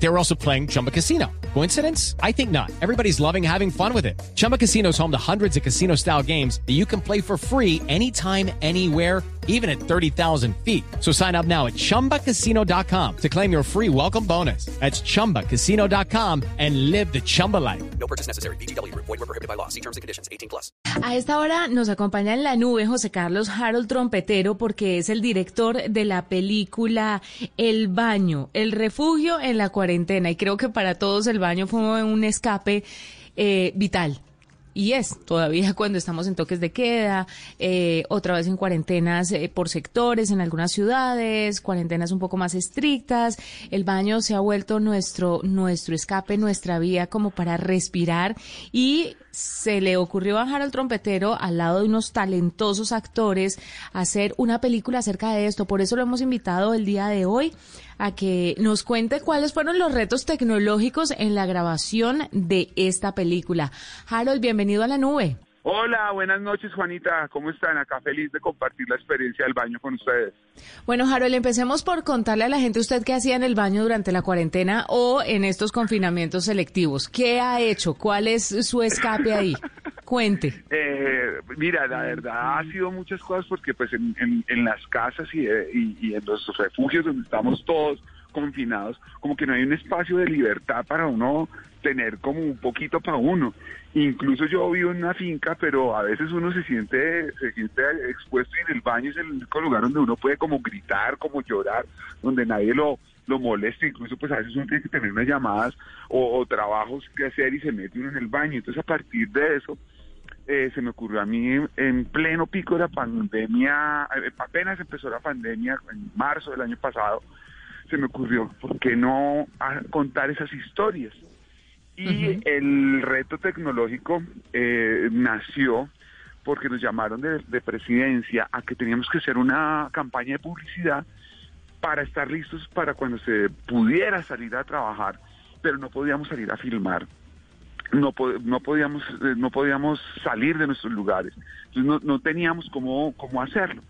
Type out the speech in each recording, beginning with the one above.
They were also playing Chumba Casino. Coincidence? I think not. Everybody's loving having fun with it. Chumba Casino is home to hundreds of casino style games that you can play for free anytime, anywhere, even at 30,000 feet. So sign up now at chumbacasino.com to claim your free welcome bonus. That's chumbacasino.com and live the Chumba life. No purchase necessary. BGW. Void were prohibited by law. See terms and conditions. 18 plus. A esta hora nos acompaña en la nube José Carlos Harold Trompetero porque es el director de la película El Baño, el refugio en la cuarentena. Y creo que para todos el baño fue un escape eh, vital. Y es todavía cuando estamos en toques de queda, eh, otra vez en cuarentenas eh, por sectores en algunas ciudades, cuarentenas un poco más estrictas. El baño se ha vuelto nuestro, nuestro escape, nuestra vía como para respirar y se le ocurrió a Harold Trompetero al lado de unos talentosos actores hacer una película acerca de esto. Por eso lo hemos invitado el día de hoy a que nos cuente cuáles fueron los retos tecnológicos en la grabación de esta película. Harold, bienvenido a la nube. Hola, buenas noches Juanita, ¿cómo están? Acá feliz de compartir la experiencia del baño con ustedes. Bueno, Harold, empecemos por contarle a la gente usted qué hacía en el baño durante la cuarentena o en estos confinamientos selectivos. ¿Qué ha hecho? ¿Cuál es su escape ahí? Cuente. Eh, mira, la verdad ha sido muchas cosas porque pues en, en, en las casas y, eh, y, y en los refugios donde estamos todos confinados, como que no hay un espacio de libertad para uno tener como un poquito para uno. Incluso yo vivo en una finca, pero a veces uno se siente, se siente expuesto y en el baño es el único lugar donde uno puede como gritar, como llorar, donde nadie lo, lo molesta, incluso pues a veces uno tiene que tener unas llamadas o, trabajos que hacer y se mete uno en el baño. Entonces a partir de eso eh, se me ocurrió a mí en pleno pico de la pandemia, eh, apenas empezó la pandemia en marzo del año pasado, se me ocurrió, ¿por qué no a- contar esas historias? Y el reto tecnológico eh, nació porque nos llamaron de, de presidencia a que teníamos que hacer una campaña de publicidad para estar listos para cuando se pudiera salir a trabajar, pero no podíamos salir a filmar. No, po- no podíamos eh, no podíamos salir de nuestros lugares. Entonces no, no teníamos cómo, cómo hacerlo.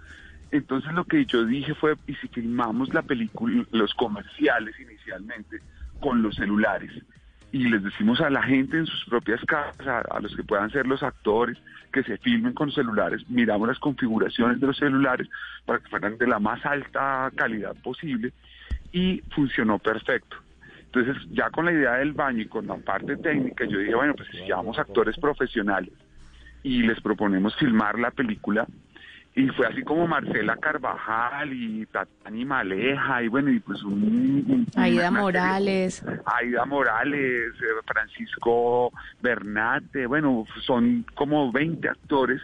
Entonces lo que yo dije fue, ¿y si filmamos la película, los comerciales inicialmente con los celulares? Y les decimos a la gente en sus propias casas, a, los que puedan ser los actores, que se filmen con celulares, miramos las configuraciones de los celulares para que fueran de la más alta calidad posible y funcionó perfecto. Entonces, ya con la idea del baño y con la parte técnica, yo dije, bueno, pues si llamamos actores profesionales y les proponemos filmar la película, y fue así como Marcela Carvajal y Tatani Maleja y bueno, y pues un... un- Aida una Morales. Aida Morales, eh, Francisco Bernate, bueno, son como 20 actores,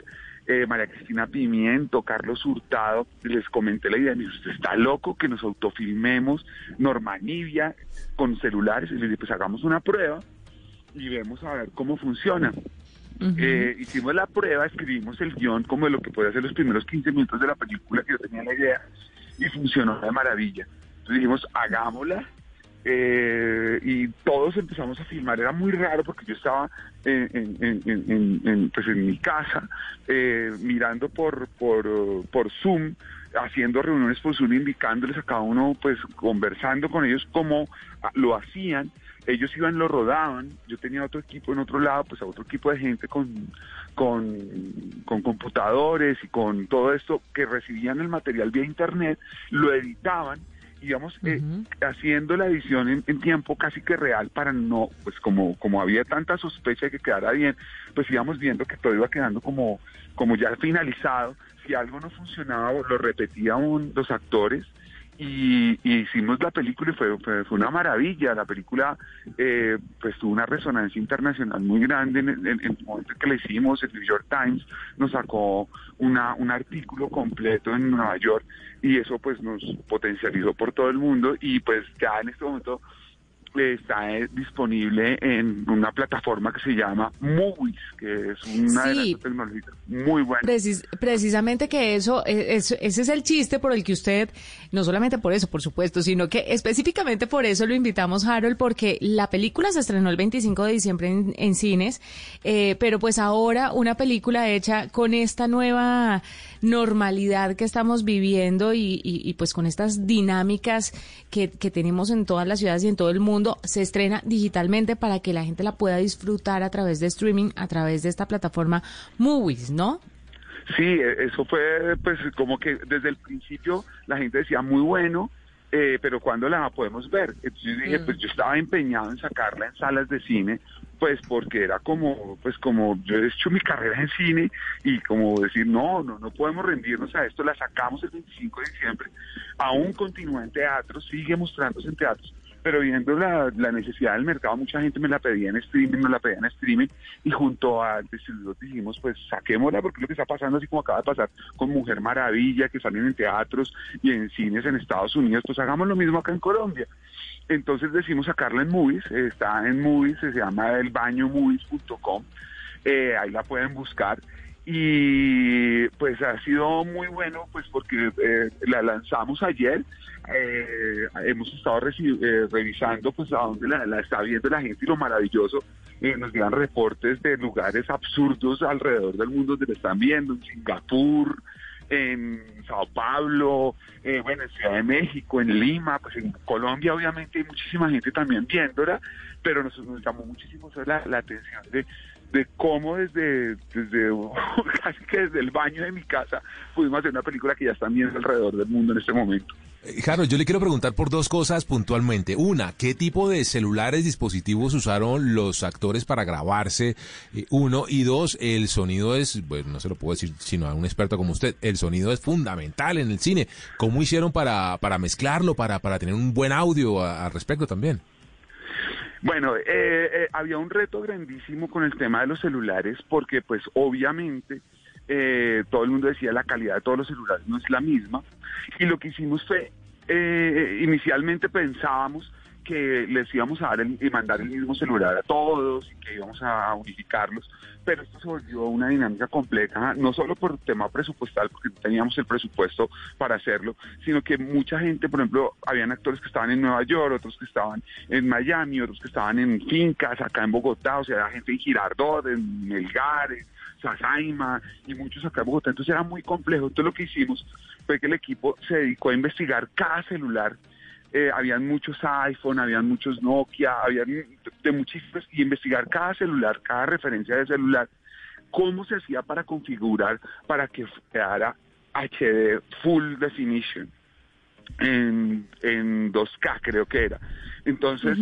eh, María Cristina Pimiento, Carlos Hurtado, les comenté la idea, me dijo, usted está loco que nos autofilmemos, Norma Nivia, con celulares, y les dije, pues hagamos una prueba y vemos a ver cómo funciona. Eh, hicimos la prueba, escribimos el guion como de lo que puede hacer los primeros 15 minutos de la película, que yo tenía la idea, y funcionó de maravilla. Entonces dijimos, hagámosla, eh, y todos empezamos a filmar. Era muy raro porque yo estaba en, en- en- en- pues mi casa eh, mirando por, por, por Zoom, haciendo reuniones por Zoom, indicándoles a cada uno, pues conversando con ellos cómo ah, lo hacían. Ellos iban, lo rodaban. Yo tenía otro equipo en otro lado, pues a otro equipo de gente con, con, con computadores y con todo esto que recibían el material vía internet, lo editaban íbamos eh, haciendo la edición en, en tiempo casi que real para no, pues como, como había tanta sospecha de que quedara bien, pues íbamos viendo que todo iba quedando como, como ya finalizado. Si algo no funcionaba, lo repetían los actores y, hicimos la película y fue, fue, fue una maravilla. La película eh, pues tuvo una resonancia internacional muy grande en, en- en el momento que la hicimos. El New York Times nos sacó una, un artículo completo en Nueva York y eso pues nos potencializó por todo el mundo y pues ya en este momento está eh, disponible en una plataforma que se llama Movies, que es una Sí. las tecnologías muy buena. Precis- precisamente que eso, eh, es- ese es el chiste por el que usted, no solamente por eso, por supuesto, sino que específicamente por eso lo invitamos, Harold, porque la película se estrenó el 25 de diciembre en, en cines, eh, pero pues ahora una película hecha con esta nueva normalidad que estamos viviendo y, y- y, pues con estas dinámicas que, que tenemos en todas las ciudades y en todo el mundo, se estrena digitalmente para que la gente la pueda disfrutar a través de streaming, a través de esta plataforma Movies, ¿no? Sí, e- eso fue pues como que desde el principio la gente decía muy bueno, eh, pero ¿cuándo la podemos ver? Entonces yo dije, pues yo estaba empeñado en sacarla en salas de cine, pues porque era como, pues como yo he hecho mi carrera en cine y como decir, no, no, no podemos rendirnos a esto, la sacamos el 25 de diciembre, aún continúa en teatros, sigue mostrándose en teatros, pero viendo la, la necesidad del mercado, mucha gente me la pedía en streaming, me la pedía en streaming, y junto al distribuidor dijimos, pues saquémosla, porque lo que está pasando, así como acaba de pasar con Mujer Maravilla, que salen en teatros y en cines en Estados Unidos, pues hagamos lo mismo acá en Colombia. Entonces decimos sacarla en Movies, eh, está en Movies, se llama elbañomovies.com, eh, ahí la pueden buscar y pues ha sido muy bueno pues porque eh, la lanzamos ayer eh, hemos estado eh, revisando pues a dónde la, está viendo la gente y lo maravilloso eh, nos llegan reportes de lugares absurdos alrededor del mundo donde la están viendo en Singapur en Sao Paulo, eh, bueno, en Ciudad de México, en Lima, pues en Colombia obviamente hay muchísima gente también viéndola, pero nos, nos llamó muchísimo la, la atención de, de cómo desde, desde casi que desde el baño de mi casa pudimos hacer una película que ya están viendo alrededor del mundo en este momento. Eh, Harold, yo le quiero preguntar por dos cosas puntualmente. Una, ¿qué tipo de celulares, dispositivos usaron los actores para grabarse? Eh, uno. Y dos, el sonido es, bueno, no se lo puedo decir sino a un experto como usted, el sonido es fundamental en el cine. ¿Cómo hicieron para, para mezclarlo, para, para tener un buen audio al respecto también? Bueno, eh, eh, había un reto grandísimo con el tema de los celulares porque pues obviamente eh, todo el mundo decía la calidad de todos los celulares no es la misma. Y lo que hicimos fue, eh, inicialmente pensábamos que les íbamos a dar el- y mandar el mismo celular a todos y que íbamos a unificarlos, pero esto se volvió una dinámica compleja, no solo por tema presupuestal, porque no teníamos el presupuesto para hacerlo, sino que mucha gente, por ejemplo, habían actores que estaban en Nueva York, otros que estaban en Miami, otros que estaban en fincas acá en Bogotá, o sea, había gente en Girardot, en Melgar, en Sasaima y muchos acá en Bogotá, entonces era muy complejo. Entonces lo que hicimos fue que el equipo se dedicó a investigar cada celular eh, habían muchos iPhone, habían muchos Nokia, habían de muchísimos, y investigar cada celular, cada referencia de celular, cómo se hacía para configurar para que quedara HD Full Definition en, en 2K creo que era. Entonces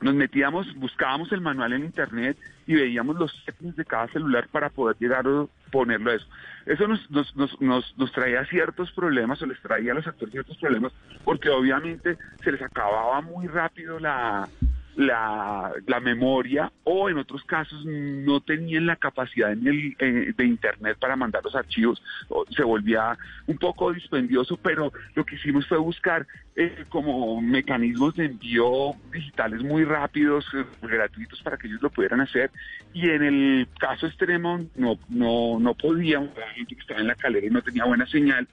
nos metíamos, buscábamos el manual en internet y veíamos los settings de cada celular para poder llegar a ponerlo a eso. Eso nos, nos, nos, nos, nos traía ciertos problemas o les traía a los actores ciertos problemas porque obviamente se les acababa muy rápido la, la, la memoria o en otros casos no tenían la capacidad en el, eh, de internet para mandar los archivos, se volvía un poco dispendioso, pero lo que hicimos fue buscar eh, como mecanismos de envío digitales muy rápidos, eh, gratuitos para que ellos lo pudieran hacer. Y en el caso extremo no, no, no podíamos, la gente que estaba en la calera y no tenía buena señal,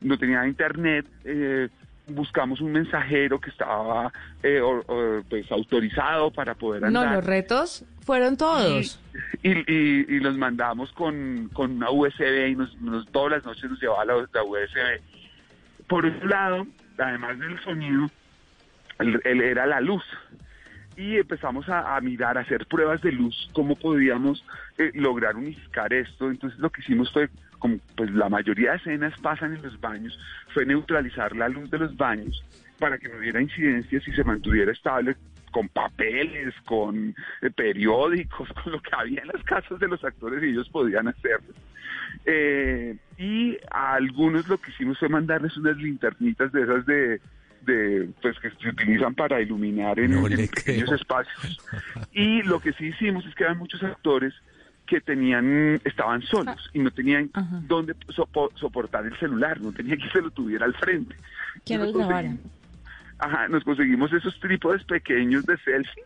no tenía internet, eh, buscamos un mensajero que estaba eh, o- o, pues autorizado para poder No, andar. los retos fueron todos. Y, y, y los mandamos con, con una USB y nos, nos- todas las noches nos llevaba la, la USB. Por otro lado, además del sonido, el- el- era la luz. Y empezamos a, a mirar, a hacer pruebas de luz, cómo podíamos eh, lograr unificar esto. Entonces lo que hicimos fue, como pues la mayoría de escenas pasan en los baños, fue neutralizar la luz de los baños para que no hubiera incidencias y se mantuviera estable con papeles, con eh, periódicos, con lo que había en las casas de los actores y ellos podían hacerlo. Eh, y a algunos lo que hicimos fue mandarles unas linternitas de esas de, de pues que se utilizan para iluminar en, No en pequeños creo. espacios. Y lo que sí hicimos es que había muchos actores que tenían estaban solos y no tenían Ajá. dónde sopo- soportar el celular, no tenía que se lo tuviera al frente. Que grabaran. conseguimos- Ajá, nos conseguimos esos trípodes pequeños de selfie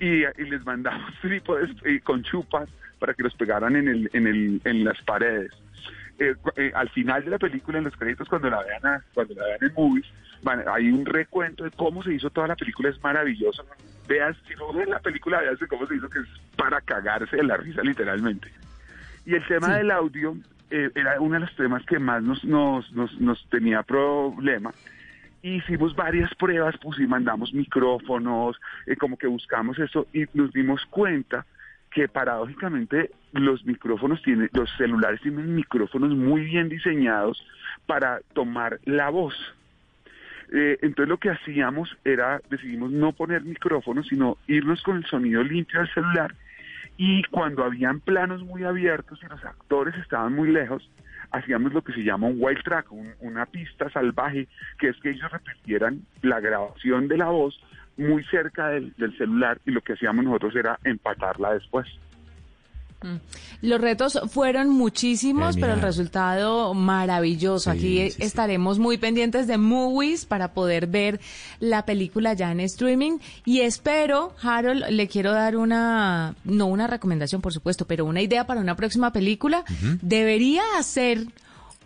y, y les mandamos trípodes eh, con chupas para que los pegaran en, el, en, el, en las paredes. Eh, eh, al final de la película, en los créditos, cuando la vean, a- cuando la vean en movies, van- hay un recuento de cómo se hizo toda la película, es maravilloso. Veas, si no ven la película, veas cómo se hizo, que es para cagarse de la risa, literalmente. Y el tema del audio eh, era uno de los temas que más nos, nos, nos, nos tenía problema. Hicimos varias pruebas, y mandamos micrófonos, eh, como que buscamos eso y nos dimos cuenta que paradójicamente los micrófonos tienen, los celulares tienen micrófonos muy bien diseñados para tomar la voz. Eh, entonces lo que hacíamos era, decidimos no poner micrófonos, sino irnos con el sonido limpio del celular y cuando habían planos muy abiertos y los actores estaban muy lejos, hacíamos lo que se llama un wild track, un- una pista salvaje, que es que ellos repitieran la grabación de la voz muy cerca del, del celular y lo que hacíamos nosotros era empatarla después. Los retos fueron muchísimos, Genial. pero el resultado maravilloso. Sí, Aquí sí, sí. estaremos muy pendientes de Movies para poder ver la película ya en streaming. Y espero, Harold, le quiero dar una, no una recomendación, por supuesto, pero una idea para una próxima película. Debería hacer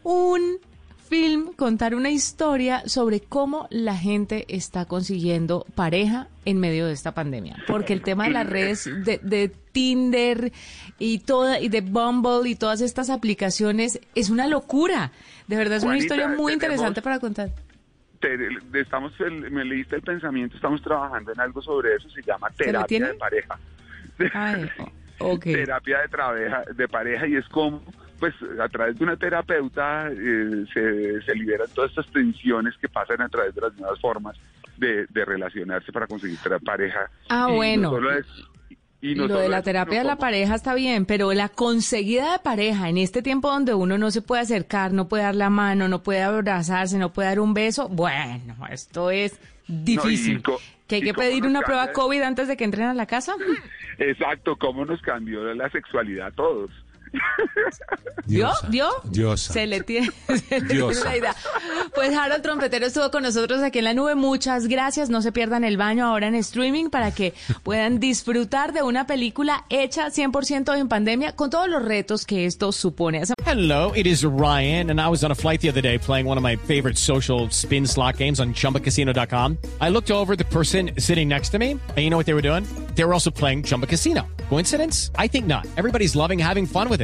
un film, contar una historia sobre cómo la gente está consiguiendo pareja en medio de esta pandemia. Porque el tema de las redes de, de Tinder y toda y de Bumble y todas estas aplicaciones es una locura. De verdad es una historia muy tenemos- interesante para contar. Te- estamos, el- me leíste el pensamiento, estamos trabajando en algo sobre eso, se llama terapia de pareja. Ay, terapia de, trabeja- de pareja y es como, pues a través de una terapeuta eh, se, se liberan todas estas tensiones que pasan a través de las nuevas formas de, de relacionarse para conseguir pareja. Ah, Y no bueno. solo es- y no lo de la terapia de la pareja está bien, pero la conseguida de pareja en este tiempo donde uno no se puede acercar, no puede dar la mano, no puede abrazarse, no puede dar un beso, bueno, esto es difícil. co- ¿Que hay que pedir una prueba COVID antes de que entren a la casa? Exacto, cómo nos cambió la sexualidad a todos. Diosa, ¿Vio? diosa. Se le tiene, se le tiene idea. Pues Harold Trompetero estuvo con nosotros aquí en la nube. Muchas gracias. No se pierdan el baño ahora en streaming para que puedan disfrutar de una película hecha 100% en pandemia con todos los retos que esto supone. Hello, it is Ryan, and I was on a flight the other day playing one of my favorite social spin slot games on chumbacasino.com. I looked over at the person sitting next to me, and you know what they were doing? They were also playing Chumba Casino. Coincidence? I think not. Everybody's loving having fun with it.